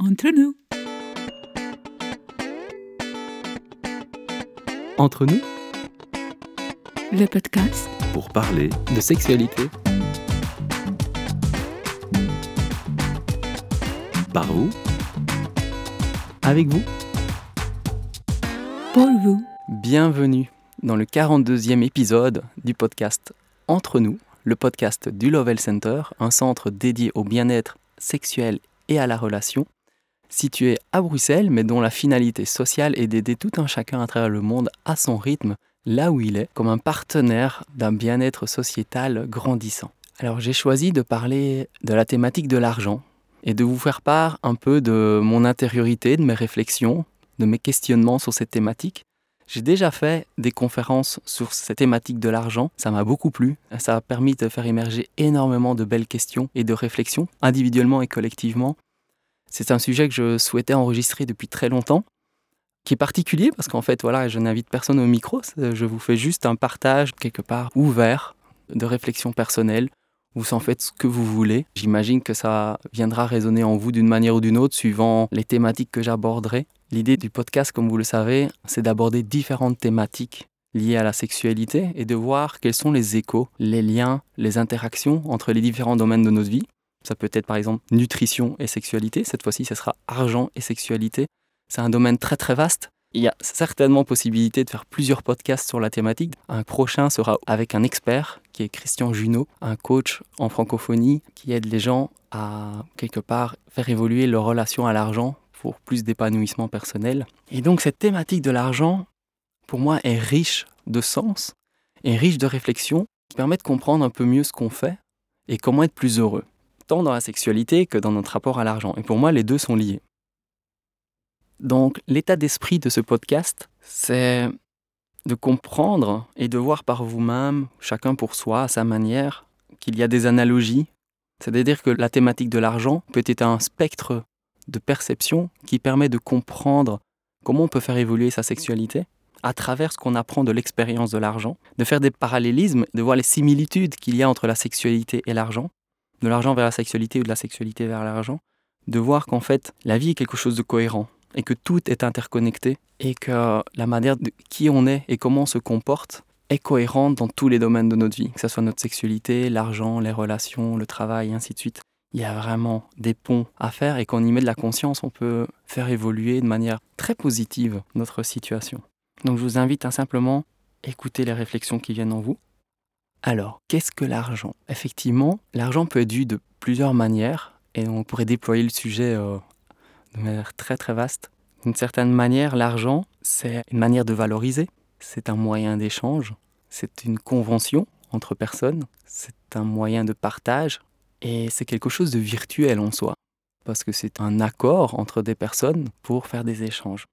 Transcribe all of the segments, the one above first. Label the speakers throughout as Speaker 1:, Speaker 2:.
Speaker 1: Entre nous.
Speaker 2: Entre nous,
Speaker 1: Le podcast
Speaker 2: pour parler de sexualité. Par vous, avec vous.
Speaker 1: pour vous.
Speaker 2: Bienvenue dans le 42e épisode du podcast Entre nous, le podcast du Lovell Center, un centre dédié au bien-être sexuel et à la relation, situé à Bruxelles, mais dont la finalité sociale est d'aider tout un chacun à travers le monde à son rythme, là où il est, comme un partenaire d'un bien-être sociétal grandissant. Alors j'ai choisi de parler de la thématique de l'argent et de vous faire part un peu de mon intériorité, de mes réflexions, de mes questionnements sur cette thématique. J'ai déjà fait des conférences sur cette thématique de l'argent, ça m'a beaucoup plu, ça a permis de faire émerger énormément de belles questions et de réflexions, individuellement et collectivement. C'est un sujet que je souhaitais enregistrer depuis très longtemps, qui est particulier parce qu'en fait, voilà, je n'invite personne au micro, je vous fais juste un partage quelque part ouvert de réflexions personnelles. Vous en faites ce que vous voulez. J'imagine que ça viendra résonner en vous d'une manière ou d'une autre suivant les thématiques que j'aborderai. L'idée du podcast, comme vous le savez, c'est d'aborder différentes thématiques liées à la sexualité et de voir quels sont les échos, les liens, les interactions entre les différents domaines de notre vie. Ça peut être par exemple nutrition et sexualité. Cette fois-ci, ce sera argent et sexualité. C'est un domaine très très vaste. Il y a certainement possibilité de faire plusieurs podcasts sur la thématique. Un prochain sera avec un expert qui est Christian Junot, un coach en francophonie qui aide les gens à quelque part faire évoluer leur relation à l'argent pour plus d'épanouissement personnel. Et donc cette thématique de l'argent, pour moi, est riche de sens et riche de réflexion qui permet de comprendre un peu mieux ce qu'on fait et comment être plus heureux, tant dans la sexualité que dans notre rapport à l'argent. Et pour moi, les deux sont liés. Donc l'état d'esprit de ce podcast, c'est de comprendre et de voir par vous-même, chacun pour soi, à sa manière, qu'il y a des analogies. C'est-à-dire que la thématique de l'argent peut être un spectre de perception qui permet de comprendre comment on peut faire évoluer sa sexualité à travers ce qu'on apprend de l'expérience de l'argent, de faire des parallélismes, de voir les similitudes qu'il y a entre la sexualité et l'argent, de l'argent vers la sexualité ou de la sexualité vers l'argent, de voir qu'en fait la vie est quelque chose de cohérent et que tout est interconnecté et que la manière de qui on est et comment on se comporte est cohérente dans tous les domaines de notre vie, que ce soit notre sexualité, l'argent, les relations, le travail, et ainsi de suite. Il y a vraiment des ponts à faire et quand on y met de la conscience, on peut faire évoluer de manière très positive notre situation. Donc je vous invite à simplement écouter les réflexions qui viennent en vous. Alors, qu'est-ce que l'argent? Effectivement, l'argent peut être vu de plusieurs manières et on pourrait déployer le sujet euh, de manière très très vaste. D'une certaine manière, l'argent, c'est une manière de valoriser, c'est un moyen d'échange, c'est une convention entre personnes, c'est un moyen de partage et c'est quelque chose de virtuel en soi, parce que c'est un accord entre des personnes pour faire des échanges.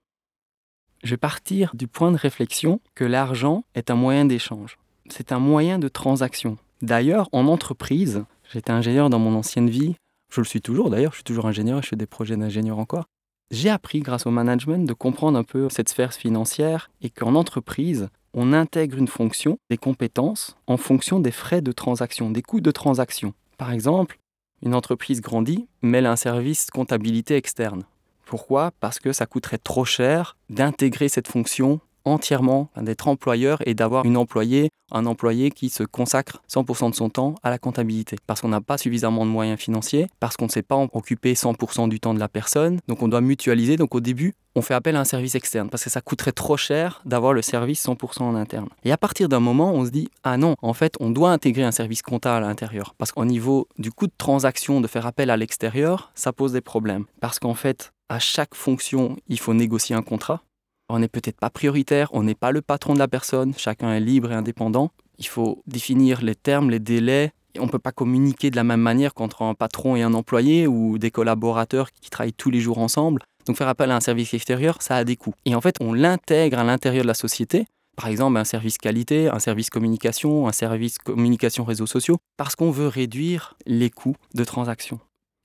Speaker 2: Je vais partir du point de réflexion que l'argent est un moyen d'échange, c'est un moyen de transaction. D'ailleurs, en entreprise, j'étais ingénieur dans mon ancienne vie, je le suis toujours d'ailleurs, je suis toujours ingénieur et je fais des projets d'ingénieur encore. J'ai appris grâce au management de comprendre un peu cette sphère financière et qu'en entreprise, on intègre une fonction, des compétences, en fonction des frais de transaction, des coûts de transaction. Par exemple, une entreprise grandit, mêle un service comptabilité externe. Pourquoi? Parce que ça coûterait trop cher d'intégrer cette fonction entièrement, d'être employeur et d'avoir une employée, un employé qui se consacre 100% de son temps à la comptabilité. Parce qu'on n'a pas suffisamment de moyens financiers, parce qu'on ne sait pas en occuper 100% du temps de la personne, donc on doit mutualiser. Donc au début, on fait appel à un service externe parce que ça coûterait trop cher d'avoir le service 100% en interne. Et à partir d'un moment, on se dit ah non, en fait, on doit intégrer un service comptable à l'intérieur parce qu'au niveau du coût de transaction de faire appel à l'extérieur, ça pose des problèmes parce qu'en fait, à chaque fonction, il faut négocier un contrat. On n'est peut-être pas prioritaire, on n'est pas le patron de la personne, chacun est libre et indépendant. Il faut définir les termes, les délais. On ne peut pas communiquer de la même manière qu'entre un patron et un employé ou des collaborateurs qui travaillent tous les jours ensemble. Donc faire appel à un service extérieur, ça a des coûts. Et en fait, on l'intègre à l'intérieur de la société, par exemple un service qualité, un service communication, un service communication réseaux sociaux, parce qu'on veut réduire les coûts de transaction.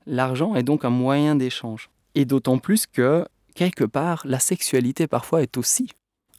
Speaker 2: L'argent est donc un moyen d'échange. Et d'autant plus que, quelque part, la sexualité parfois est aussi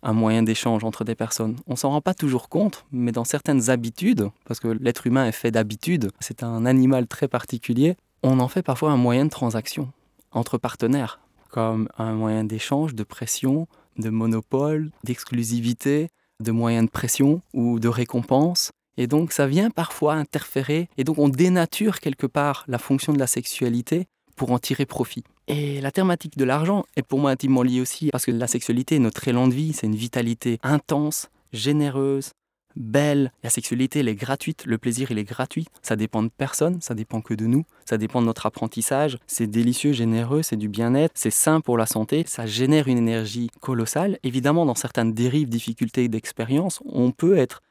Speaker 2: un moyen d'échange entre des personnes. On s'en rend pas toujours compte, mais dans certaines habitudes, parce que l'être humain est fait d'habitudes, c'est un animal très particulier, on en fait parfois un moyen de transaction. entre partenaires, comme un moyen d'échange, de pression, de monopole, d'exclusivité, de moyens de pression ou de récompense. Et donc ça vient parfois interférer, et donc on dénature quelque part la fonction de la sexualité pour en tirer profit. Et la thématique de l'argent est pour moi intimement liée aussi, parce que la sexualité est notre élan de vie, c'est une vitalité intense, généreuse, belle. La sexualité, elle est gratuite, le plaisir, il est gratuit. Ça dépend de personne, ça dépend que de nous, ça dépend de notre apprentissage. C'est délicieux, généreux, c'est du bien-être, c'est sain pour la santé, ça génère une énergie colossale. Évidemment, dans certaines dérives, difficultés d'expérience, on peut être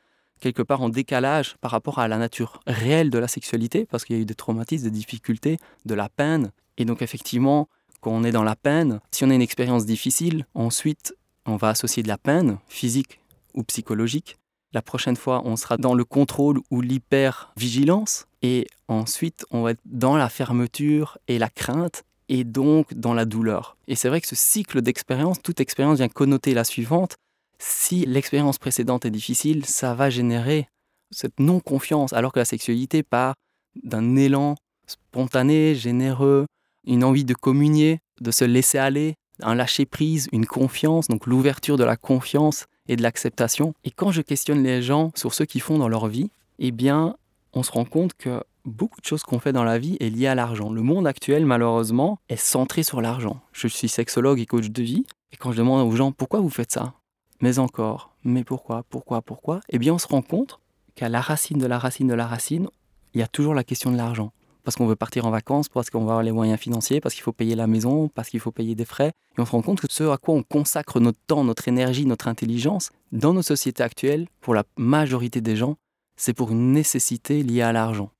Speaker 2: quelque part en décalage par rapport à la nature réelle de la sexualité, parce qu'il y a eu des traumatismes, des difficultés, de la peine. Et donc effectivement, quand on est dans la peine, si on a une expérience difficile, ensuite on va associer de la peine physique ou psychologique la prochaine fois, on sera dans le contrôle ou l'hyper-vigilance. Et ensuite, on va être dans la fermeture et la crainte et donc dans la douleur. Et c'est vrai que ce cycle d'expérience, toute expérience vient connoter la suivante. Si l'expérience précédente est difficile, ça va générer cette non-confiance, alors que la sexualité part d'un élan spontané, généreux, une envie de communier, de se laisser aller, un lâcher-prise, une confiance, donc l'ouverture de la confiance et de l'acceptation. Et quand je questionne les gens sur ce qu'ils font dans leur vie, eh bien, on se rend compte que beaucoup de choses qu'on fait dans la vie est liée à l'argent. Le monde actuel, malheureusement, est centré sur l'argent. Je suis sexologue et coach de vie, et quand je demande aux gens pourquoi vous faites ça, mais encore, mais pourquoi, pourquoi, pourquoi, eh bien, on se rend compte qu'à la racine de la racine de la racine, il y a toujours la question de l'argent parce qu'on veut partir en vacances, parce qu'on va avoir les moyens financiers, parce qu'il faut payer la maison, parce qu'il faut payer des frais. Et on se rend compte que ce à quoi on consacre notre temps, notre énergie, notre intelligence, dans nos sociétés actuelles, pour la majorité des gens, c'est pour une nécessité liée à l'argent.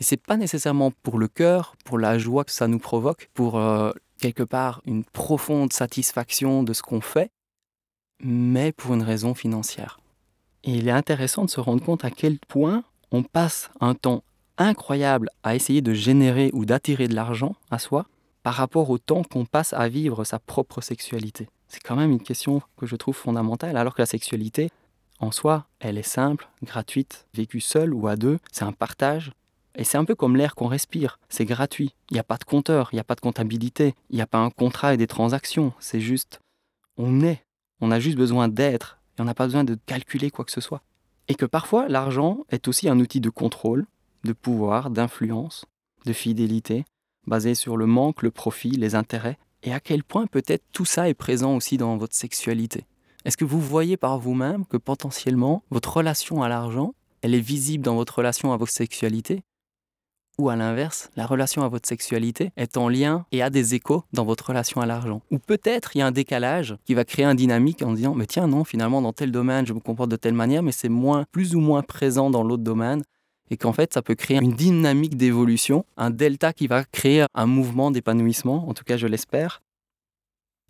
Speaker 2: Et c'est pas nécessairement pour le cœur, pour la joie que ça nous provoque, pour euh, quelque part une profonde satisfaction de ce qu'on fait, mais pour une raison financière. Et il est intéressant de se rendre compte à quel point on passe un temps incroyable à essayer de générer ou d'attirer de l'argent à soi par rapport au temps qu'on passe à vivre sa propre sexualité. C'est quand même une question que je trouve fondamentale, alors que la sexualité, en soi, elle est simple, gratuite, vécue seule ou à deux, c'est un partage. Et c'est un peu comme l'air qu'on respire, c'est gratuit. Il n'y a pas de compteur, il n'y a pas de comptabilité, il n'y a pas un contrat et des transactions, c'est juste, on est, on a juste besoin d'être, et on n'a pas besoin de calculer quoi que ce soit. Et que parfois, l'argent est aussi un outil de contrôle, de pouvoir, d'influence, de fidélité, basé sur le manque, le profit, les intérêts, et à quel point peut-être tout ça est présent aussi dans votre sexualité? Est-ce que vous voyez par vous-même que potentiellement votre relation à l'argent, elle est visible dans votre relation à votre sexualité? Ou à l'inverse, la relation à votre sexualité est en lien et a des échos dans votre relation à l'argent. Ou peut-être il y a un décalage qui va créer un dynamique en disant mais tiens non, finalement dans tel domaine je me comporte de telle manière mais c'est moins plus ou moins présent dans l'autre domaine. Et qu'en fait, ça peut créer une dynamique d'évolution, un delta qui va créer un mouvement d'épanouissement, en tout cas je l'espère,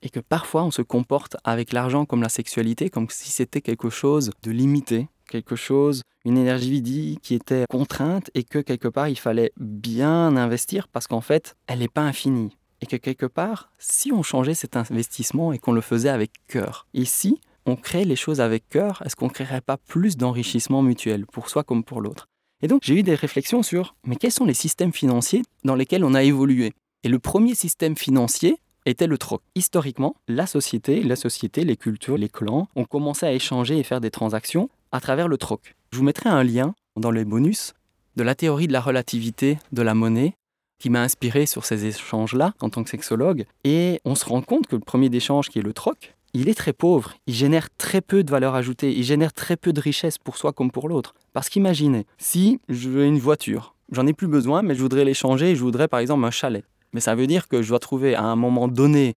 Speaker 2: et que parfois on se comporte avec l'argent comme la sexualité, comme si c'était quelque chose de limité, quelque chose, une énergie vide qui était contrainte et que quelque part il fallait bien investir parce qu'en fait, elle n'est pas infinie. Et que quelque part, si on changeait cet investissement et qu'on le faisait avec cœur, et si on crée les choses avec cœur, est-ce qu'on ne créerait pas plus d'enrichissement mutuel pour soi comme pour l'autre? Et donc j'ai eu des réflexions sur, mais quels sont les systèmes financiers dans lesquels on a évolué? Et le premier système financier était le troc. Historiquement, la société, la société, les cultures, les clans ont commencé à échanger et faire des transactions à travers le troc. Je vous mettrai un lien dans les bonus de la théorie de la relativité de la monnaie qui m'a inspiré sur ces échanges-là en tant que sexologue. Et on se rend compte que le premier échange qui est le troc, il est très pauvre, il génère très peu de valeur ajoutée, il génère très peu de richesse pour soi comme pour l'autre. Parce qu'imaginez, si je veux une voiture, j'en ai plus besoin, mais je voudrais l'échanger, je voudrais par exemple un chalet. Mais ça veut dire que je dois trouver à un moment donné,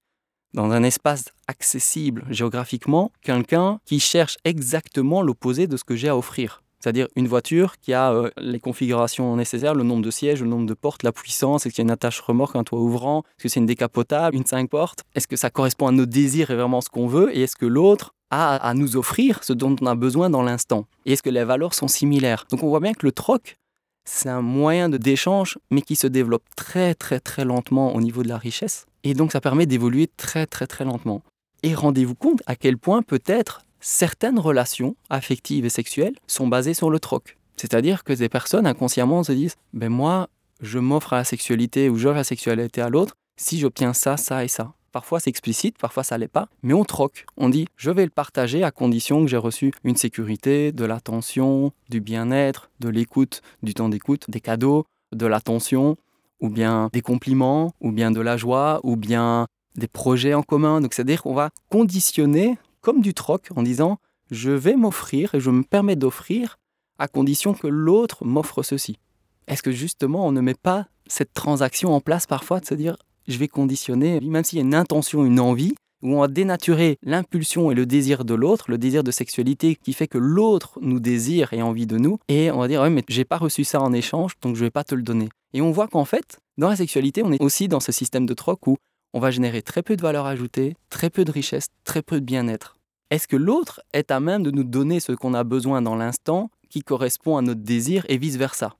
Speaker 2: dans un espace accessible géographiquement, quelqu'un qui cherche exactement l'opposé de ce que j'ai à offrir c'est-à-dire une voiture qui a euh, les configurations nécessaires, le nombre de sièges, le nombre de portes, la puissance, est-ce qu'il y a une attache remorque, un toit ouvrant, est-ce que c'est une décapotable, une 5 portes, est-ce que ça correspond à nos désirs et vraiment ce qu'on veut, et est-ce que l'autre a à nous offrir ce dont on a besoin dans l'instant, et est-ce que les valeurs sont similaires. Donc on voit bien que le troc, c'est un moyen d'échange, mais qui se développe très très très lentement au niveau de la richesse, et donc ça permet d'évoluer très très très lentement. Et rendez-vous compte à quel point peut-être certaines relations affectives et sexuelles sont basées sur le troc. C'est-à-dire que des personnes inconsciemment se disent ben moi, je m'offre à la sexualité ou j'offre la sexualité à l'autre si j'obtiens ça, ça et ça. Parfois c'est explicite, parfois ça l'est pas, mais on troque. On dit je vais le partager à condition que j'ai reçu une sécurité, de l'attention, du bien-être, de l'écoute, du temps d'écoute, des cadeaux, de l'attention, ou bien des compliments, ou bien de la joie, ou bien des projets en commun. Donc c'est-à-dire qu'on va conditionner comme du troc en disant je vais m'offrir et je me permets d'offrir à condition que l'autre m'offre ceci. Est-ce que justement on ne met pas cette transaction en place parfois de se dire je vais conditionner, même s'il y a une intention, une envie, où on va dénaturer l'impulsion et le désir de l'autre, le désir de sexualité qui fait que l'autre nous désire et a envie de nous, et on va dire, ouais, mais j'ai pas reçu ça en échange, donc je vais pas te le donner. Et on voit qu'en fait, dans la sexualité, on est aussi dans ce système de troc où on va générer très peu de valeur ajoutée, très peu de richesse, très peu de bien-être. Est-ce que l'autre est à même de nous donner ce qu'on a besoin dans l'instant qui correspond à notre désir et vice-versa?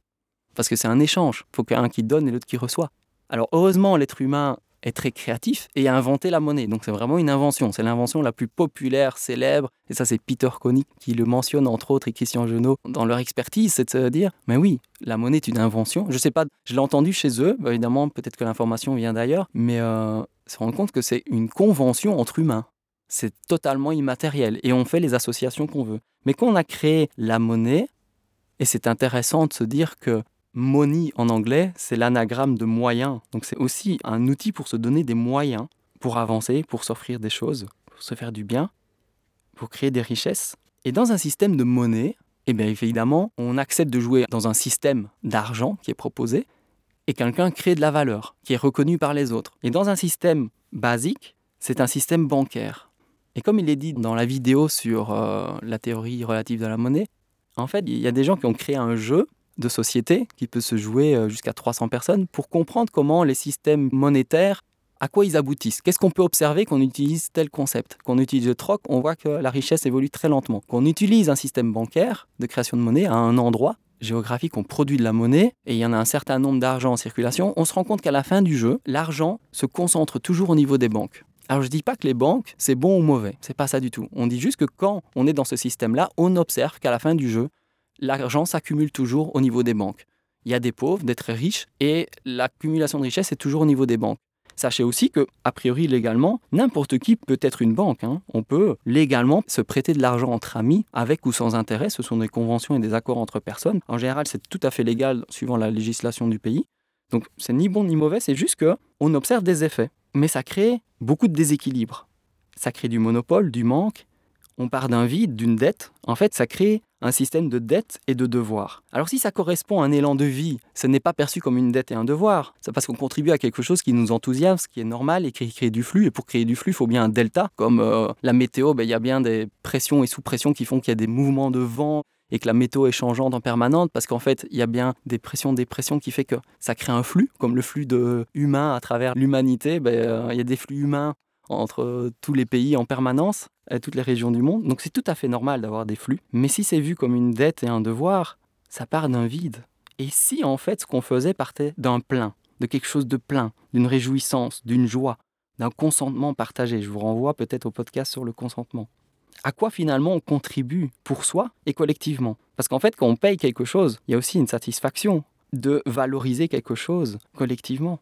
Speaker 2: Parce que c'est un échange, il faut qu'il y ait un qui donne et l'autre qui reçoit. Alors heureusement, l'être humain est très créatif et a inventé la monnaie. Donc c'est vraiment une invention. C'est l'invention la plus populaire, célèbre. Et ça, c'est Peter Koenig qui le mentionne, entre autres, et Christian Genot dans leur expertise. C'est de se dire, mais oui, la monnaie est une invention. Je ne sais pas, je l'ai entendu chez eux. Bah, évidemment, peut-être que l'information vient d'ailleurs. Mais euh, se rendre compte que c'est une convention entre humains. C'est totalement immatériel. Et on fait les associations qu'on veut. Mais quand on a créé la monnaie, et c'est intéressant de se dire que Money en anglais, c'est l'anagramme de moyen. Donc c'est aussi un outil pour se donner des moyens pour avancer, pour s'offrir des choses, pour se faire du bien, pour créer des richesses. Et dans un système de monnaie, eh bien évidemment, on accepte de jouer dans un système d'argent qui est proposé et quelqu'un crée de la valeur qui est reconnue par les autres. Et dans un système basique, c'est un système bancaire. Et comme il est dit dans la vidéo sur euh, la théorie relative de la monnaie, en fait, il y a des gens qui ont créé un jeu de société qui peut se jouer euh, jusqu'à 300 personnes pour comprendre comment les systèmes monétaires, à quoi ils aboutissent. Qu'est-ce qu'on peut observer qu'on utilise tel concept? Qu'on utilise le troc, on voit que la richesse évolue très lentement. Qu'on utilise un système bancaire de création de monnaie à un endroit géographique, on produit de la monnaie et il y en a un certain nombre d'argent en circulation, on se rend compte qu'à la fin du jeu, l'argent se concentre toujours au niveau des banques. Alors je ne dis pas que les banques, c'est bon ou mauvais, c'est pas ça du tout. On dit juste que quand on est dans ce système-là, on observe qu'à la fin du jeu, l'argent s'accumule toujours au niveau des banques. Il y a des pauvres, des très riches, et l'accumulation de richesse est toujours au niveau des banques. Sachez aussi que, a priori légalement, n'importe qui peut être une banque. Hein. On peut légalement se prêter de l'argent entre amis, avec ou sans intérêt. Ce sont des conventions et des accords entre personnes. En général, c'est tout à fait légal suivant la législation du pays. Donc, c'est ni bon ni mauvais, c'est juste que on observe des effets. Mais ça crée beaucoup de déséquilibre. Ça crée du monopole, du manque. On part d'un vide, d'une dette. En fait, ça crée un système de dette et de devoir. Alors si ça correspond à un élan de vie, ce n'est pas perçu comme une dette et un devoir. C'est parce qu'on contribue à quelque chose qui nous enthousiasme, ce qui est normal et qui crée du flux. Et pour créer du flux, il faut bien un delta. Comme euh, la météo, ben, il y a bien des pressions et sous-pressions qui font qu'il y a des mouvements de vent et que la météo est changeante en permanence parce qu'en fait, il y a bien des pressions, des pressions qui fait que ça crée un flux, comme le flux de humains à travers l'humanité. Ben, euh, il y a des flux humains entre tous les pays en permanence, toutes les régions du monde. Donc c'est tout à fait normal d'avoir des flux. Mais si c'est vu comme une dette et un devoir, ça part d'un vide. Et si en fait ce qu'on faisait partait d'un plein, de quelque chose de plein, d'une réjouissance, d'une joie, d'un consentement partagé, je vous renvoie peut-être au podcast sur le consentement. À quoi finalement on contribue pour soi et collectivement? Parce qu'en fait, quand on paye quelque chose, il y a aussi une satisfaction de valoriser quelque chose collectivement.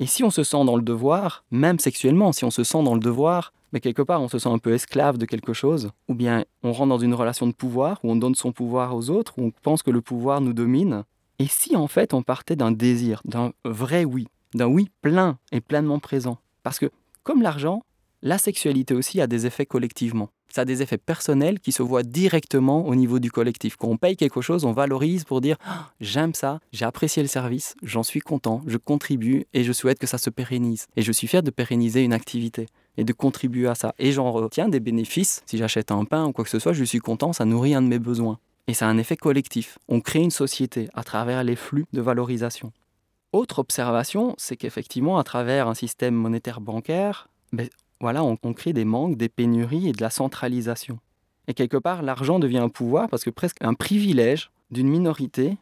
Speaker 2: Et si on se sent dans le devoir, même sexuellement, si on se sent dans le devoir, mais quelque part on se sent un peu esclave de quelque chose, ou bien on rentre dans une relation de pouvoir, où on donne son pouvoir aux autres, où on pense que le pouvoir nous domine, et si en fait on partait d'un désir, d'un vrai oui, d'un oui plein et pleinement présent? Parce que comme l'argent, la sexualité aussi a des effets collectivement ça a des effets personnels qui se voient directement au niveau du collectif. Quand on paye quelque chose, on valorise pour dire ah, j'aime ça, j'ai apprécié le service, j'en suis content, je contribue et je souhaite que ça se pérennise. Et je suis fier de pérenniser une activité et de contribuer à ça. Et j'en retiens des bénéfices. Si j'achète un pain ou quoi que ce soit, je suis content, ça nourrit un de mes besoins. Et ça a un effet collectif. On crée une société à travers les flux de valorisation. Autre observation, c'est qu'effectivement, à travers un système monétaire bancaire, ben, voilà, on, crée des manques, des pénuries et de la centralisation. Et quelque part, l'argent devient un pouvoir parce que presque un privilège d'une minorité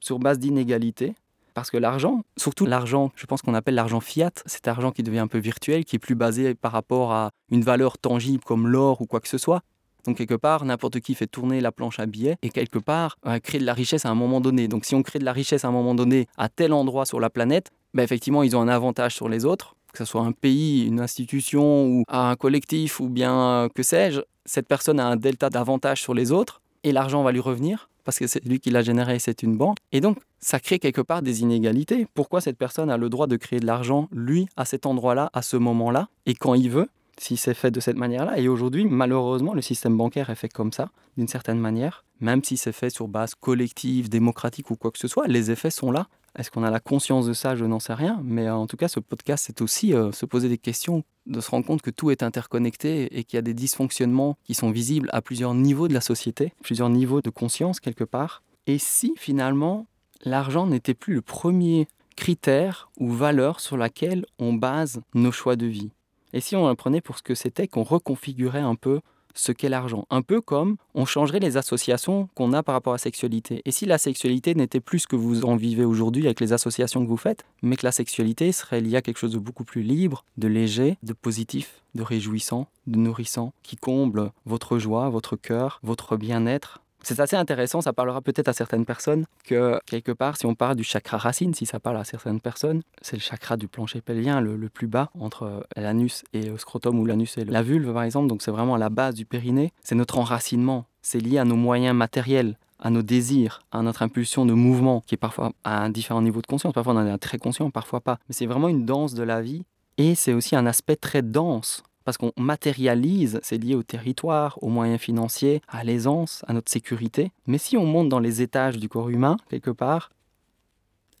Speaker 2: sur base d'inégalité. Parce que l'argent, surtout l'argent, je pense qu'on appelle l'argent fiat, cet argent qui devient un peu virtuel, qui est plus basé par rapport à une valeur tangible comme l'or ou quoi que ce soit. Donc quelque part, n'importe qui fait tourner la planche à billets et quelque part euh, crée de la richesse à un moment donné. Donc si on crée de la richesse à un moment donné à tel endroit sur la planète, ben effectivement, ils ont un avantage sur les autres, que ce soit un pays, une institution ou un collectif ou bien que sais-je, cette personne a un delta d'avantage sur les autres et l'argent va lui revenir parce que c'est lui qui l'a généré, c'est une banque. Et donc, ça crée quelque part des inégalités. Pourquoi cette personne a le droit de créer de l'argent, lui, à cet endroit-là, à ce moment-là, et quand il veut, si c'est fait de cette manière-là? Et aujourd'hui, malheureusement, le système bancaire est fait comme ça, d'une certaine manière. Même si c'est fait sur base collective, démocratique ou quoi que ce soit, les effets sont là. Est-ce qu'on a la conscience de ça? Je n'en sais rien. Mais en tout cas, ce podcast, c'est aussi euh, se poser des questions, de se rendre compte que tout est interconnecté et qu'il y a des dysfonctionnements qui sont visibles à plusieurs niveaux de la société, plusieurs niveaux de conscience quelque part. Et si finalement, l'argent n'était plus le premier critère ou valeur sur laquelle on base nos choix de vie? Et si on le prenait pour ce que c'était, qu'on reconfigurait un peu ce qu'est l'argent. Un peu comme on changerait les associations qu'on a par rapport à la sexualité. Et si la sexualité n'était plus ce que vous en vivez aujourd'hui avec les associations que vous faites, mais que la sexualité serait liée à quelque chose de beaucoup plus libre, de léger, de positif, de réjouissant, de nourrissant, qui comble votre joie, votre cœur, votre bien-être, c'est assez intéressant, ça parlera peut-être à certaines personnes que quelque part, si on parle du chakra racine, si ça parle à certaines personnes, c'est le chakra du plancher pelvien le, le plus bas entre l'anus et le scrotum ou l'anus et la vulve par exemple, donc c'est vraiment à la base du périnée, c'est notre enracinement, c'est lié à nos moyens matériels, à nos désirs, à notre impulsion de mouvement, qui est parfois à un différent niveau de conscience. Parfois on en est très conscient, parfois pas. Mais c'est vraiment une danse de la vie. Et c'est aussi un aspect très dense parce qu'on matérialise, c'est lié au territoire, aux moyens financiers, à l'aisance, à notre sécurité. Mais si on monte dans les étages du corps humain, quelque part,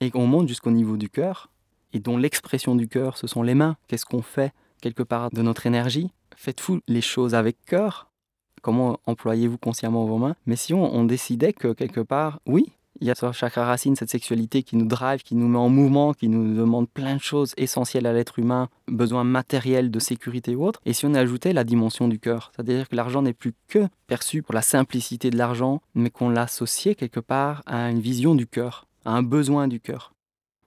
Speaker 2: et qu'on monte jusqu'au niveau du cœur, et dont l'expression du cœur, ce sont les mains, qu'est-ce qu'on fait quelque part de notre énergie? Faites-vous les choses avec cœur? Comment employez-vous consciemment vos mains? Mais si on, on décidait que quelque part, oui, il y a sur chakra racine cette sexualité qui nous drive, qui nous met en mouvement, qui nous demande plein de choses essentielles à l'être humain, besoins matériels de sécurité ou autre. Et si on ajoutait la dimension du cœur, c'est-à-dire que l'argent n'est plus que perçu pour la simplicité de l'argent, mais qu'on l'associait quelque part à une vision du cœur, à un besoin du cœur.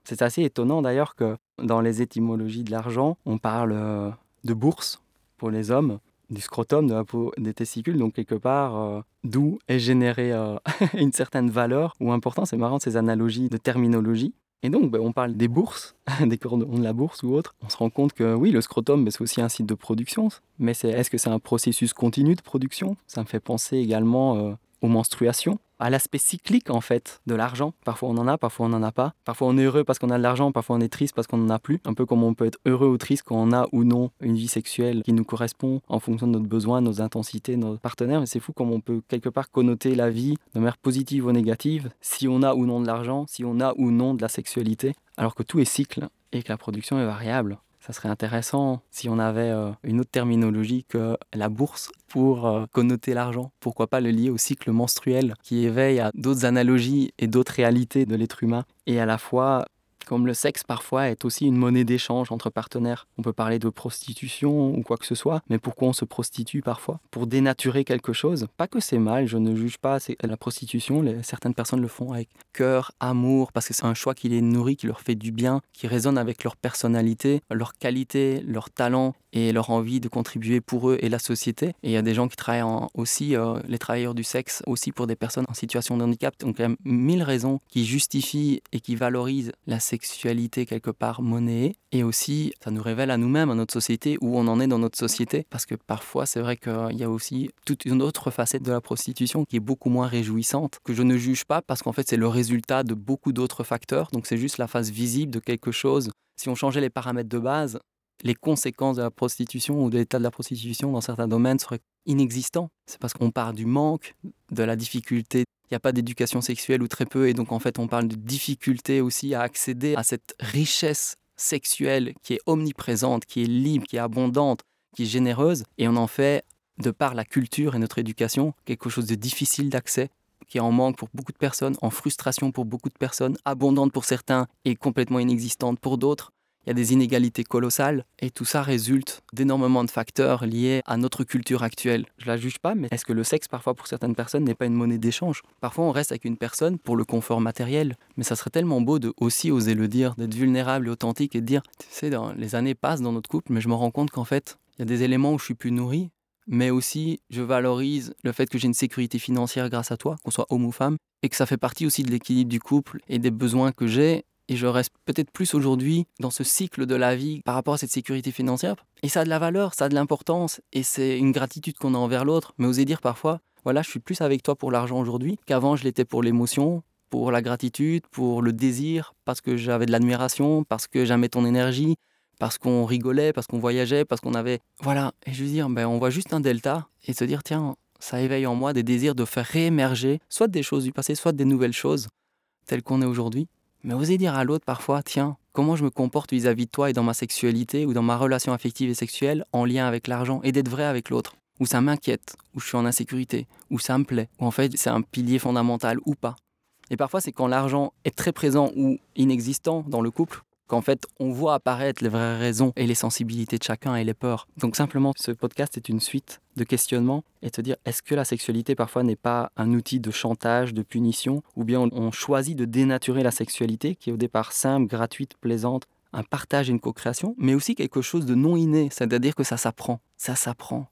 Speaker 2: C'est assez étonnant d'ailleurs que dans les étymologies de l'argent, on parle euh, de bourse pour les hommes, du scrotum, de la peau des testicules, donc quelque part euh, d'où est générée euh, une certaine valeur ou importance. C'est marrant ces analogies de terminologie. Et donc, ben, on parle des bourses, des cordons de la bourse ou autre. On se rend compte que oui, le scrotum, ben, c'est aussi un site de production. Mais est-ce que c'est un processus continu de production? Ça me fait penser également euh, aux menstruations à l'aspect cyclique en fait de l'argent. Parfois on en a, parfois on n'en a pas. Parfois on est heureux parce qu'on a de l'argent, parfois on est triste parce qu'on n'en a plus. Un peu comme on peut être heureux ou triste quand on a ou non une vie sexuelle qui nous correspond en fonction de notre besoin, nos intensités, nos partenaires. Mais c'est fou comme on peut quelque part connoter la vie de manière positive ou négative si on a ou non de l'argent, si on a ou non de la sexualité. Alors que tout est cycle et que la production est variable ça serait intéressant si on avait euh, une autre terminologie que la bourse pour euh, connoter l'argent. Pourquoi pas le lier au cycle menstruel qui éveille à d'autres analogies et d'autres réalités de l'être humain et à la fois comme le sexe parfois est aussi une monnaie d'échange entre partenaires. On peut parler de prostitution ou quoi que ce soit, mais pourquoi on se prostitue parfois? Pour dénaturer quelque chose? Pas que c'est mal, je ne juge pas la prostitution, certaines personnes le font avec cœur, amour, parce que c'est un choix qui les nourrit, qui leur fait du bien, qui résonne avec leur personnalité, leur qualité, leur talent et leur envie de contribuer pour eux et la société. Et il y a des gens qui travaillent aussi, euh, les travailleurs du sexe, aussi pour des personnes en situation de handicap. Donc il y a mille raisons qui justifient et qui valorisent la sexualité quelque part monnayée. Et aussi, ça nous révèle à nous-mêmes, à notre société, où on en est dans notre société. Parce que parfois, c'est vrai qu'il y a aussi toute une autre facette de la prostitution qui est beaucoup moins réjouissante, que je ne juge pas parce qu'en fait, c'est le résultat de beaucoup d'autres facteurs. Donc c'est juste la face visible de quelque chose. Si on changeait les paramètres de base, les conséquences de la prostitution ou de l'état de la prostitution dans certains domaines seraient inexistants. C'est parce qu'on part du manque, de la difficulté. Il n'y a pas d'éducation sexuelle ou très peu, et donc en fait on parle de difficulté aussi à accéder à cette richesse sexuelle qui est omniprésente, qui est libre, qui est abondante, qui est généreuse, et on en fait, de par la culture et notre éducation, quelque chose de difficile d'accès qui est en manque pour beaucoup de personnes, en frustration pour beaucoup de personnes, abondante pour certains et complètement inexistante pour d'autres il y a des inégalités colossales et tout ça résulte d'énormément de facteurs liés à notre culture actuelle. Je la juge pas, mais est-ce que le sexe parfois pour certaines personnes n'est pas une monnaie d'échange? Parfois on reste avec une personne pour le confort matériel, mais ça serait tellement beau de aussi oser le dire, d'être vulnérable et authentique et de dire, tu sais, dans, les années passent dans notre couple, mais je me rends compte qu'en fait, il y a des éléments où je suis plus nourri, mais aussi je valorise le fait que j'ai une sécurité financière grâce à toi, qu'on soit homme ou femme, et que ça fait partie aussi de l'équilibre du couple et des besoins que j'ai et je reste peut-être plus aujourd'hui dans ce cycle de la vie par rapport à cette sécurité financière. Et ça a de la valeur, ça a de l'importance, et c'est une gratitude qu'on a envers l'autre. Mais oser dire parfois, voilà, je suis plus avec toi pour l'argent aujourd'hui qu'avant je l'étais pour l'émotion, pour la gratitude, pour le désir, parce que j'avais de l'admiration, parce que j'aimais ton énergie, parce qu'on rigolait, parce qu'on voyageait, parce qu'on avait... Voilà, et je veux dire, ben, on voit juste un delta, et se dire, tiens, ça éveille en moi des désirs de faire réémerger, soit des choses du passé, soit des nouvelles choses, telles qu'on est aujourd'hui. Mais oser dire à l'autre parfois, tiens, comment je me comporte vis-à-vis de toi et dans ma sexualité ou dans ma relation affective et sexuelle en lien avec l'argent et d'être vrai avec l'autre? Où ça m'inquiète, où je suis en insécurité, où ça me plaît, où en fait c'est un pilier fondamental ou pas? Et parfois c'est quand l'argent est très présent ou inexistant dans le couple qu'en fait on voit apparaître les vraies raisons et les sensibilités de chacun et les peurs. Donc simplement, ce podcast est une suite de questionnements et te dire est-ce que la sexualité parfois n'est pas un outil de chantage, de punition, ou bien on choisit de dénaturer la sexualité qui est au départ simple, gratuite, plaisante, un partage et une co-création, mais aussi quelque chose de non inné, c'est-à-dire que ça s'apprend, ça s'apprend.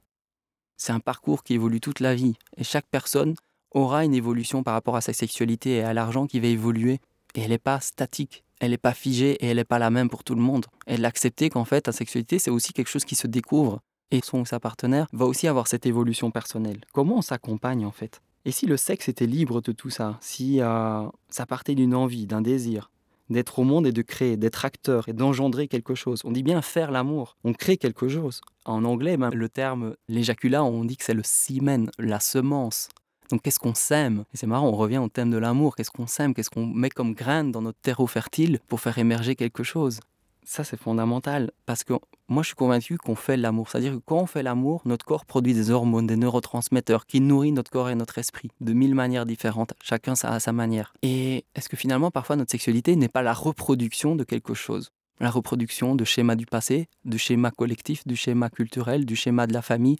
Speaker 2: C'est un parcours qui évolue toute la vie et chaque personne aura une évolution par rapport à sa sexualité et à l'argent qui va évoluer et elle n'est pas statique elle n'est pas figée et elle n'est pas la même pour tout le monde. Et l'accepter qu'en fait, la sexualité, c'est aussi quelque chose qui se découvre. Et son ou sa partenaire va aussi avoir cette évolution personnelle. Comment on s'accompagne en fait? Et si le sexe était libre de tout ça Si euh, ça partait d'une envie, d'un désir, d'être au monde et de créer, d'être acteur et d'engendrer quelque chose. On dit bien faire l'amour, on crée quelque chose. En anglais, même, le terme l'éjaculat, on dit que c'est le semen, la semence. Donc qu'est-ce qu'on sème? Et c'est marrant, on revient au thème de l'amour. Qu'est-ce qu'on sème? Qu'est-ce qu'on met comme graine dans notre terreau fertile pour faire émerger quelque chose? Ça, c'est fondamental parce que moi, je suis convaincu qu'on fait l'amour. C'est-à-dire que quand on fait l'amour, notre corps produit des hormones, des neurotransmetteurs qui nourrissent notre corps et notre esprit de mille manières différentes, chacun à sa manière. Et est-ce que finalement, parfois, notre sexualité n'est pas la reproduction de quelque chose? La reproduction de schémas du passé, de schémas collectifs, du schéma culturel, du schéma de la famille,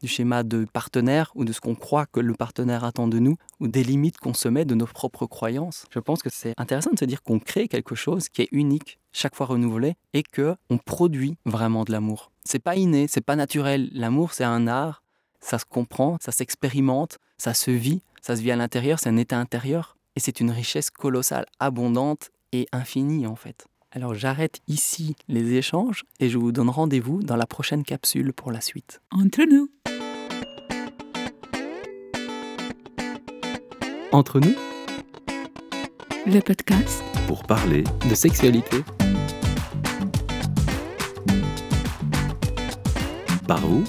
Speaker 2: du schéma de partenaire ou de ce qu'on croit que le partenaire attend de nous ou des limites qu'on se met de nos propres croyances. Je pense que c'est intéressant de se dire qu'on crée quelque chose qui est unique, chaque fois renouvelé et que on produit vraiment de l'amour. C'est pas inné, c'est pas naturel. L'amour, c'est un art, ça se comprend, ça s'expérimente, ça se vit, ça se vit à l'intérieur, c'est un état intérieur et c'est une richesse colossale, abondante et infinie en fait. Alors j'arrête ici les échanges et je vous donne rendez-vous dans la prochaine capsule pour la suite.
Speaker 1: Entre nous.
Speaker 2: Entre nous,
Speaker 1: le podcast
Speaker 3: pour parler
Speaker 2: de sexualité.
Speaker 3: Par vous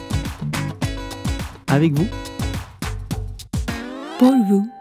Speaker 2: Avec vous
Speaker 1: pour vous.